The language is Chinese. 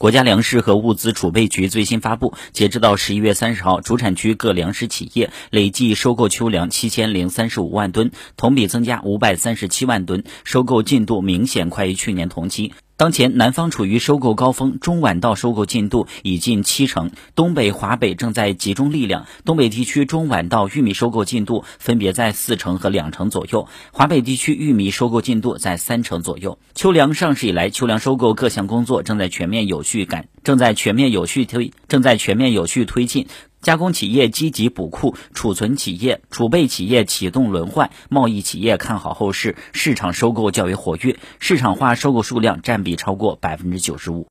国家粮食和物资储备局最新发布，截止到十一月三十号，主产区各粮食企业累计收购秋粮七千零三十五万吨，同比增加五百三十七万吨，收购进度明显快于去年同期。当前南方处于收购高峰，中晚稻收购进度已近七成，东北、华北正在集中力量。东北地区中晚稻玉米收购进度分别在四成和两成左右，华北地区玉米收购进度在三成左右。秋粮上市以来，秋粮收购各项工作正在全面有序赶，正在全面有序推，正在全面有序推进。加工企业积极补库，储存企业、储备企业启动轮换，贸易企业看好后市，市场收购较为活跃，市场化收购数量占比超过百分之九十五。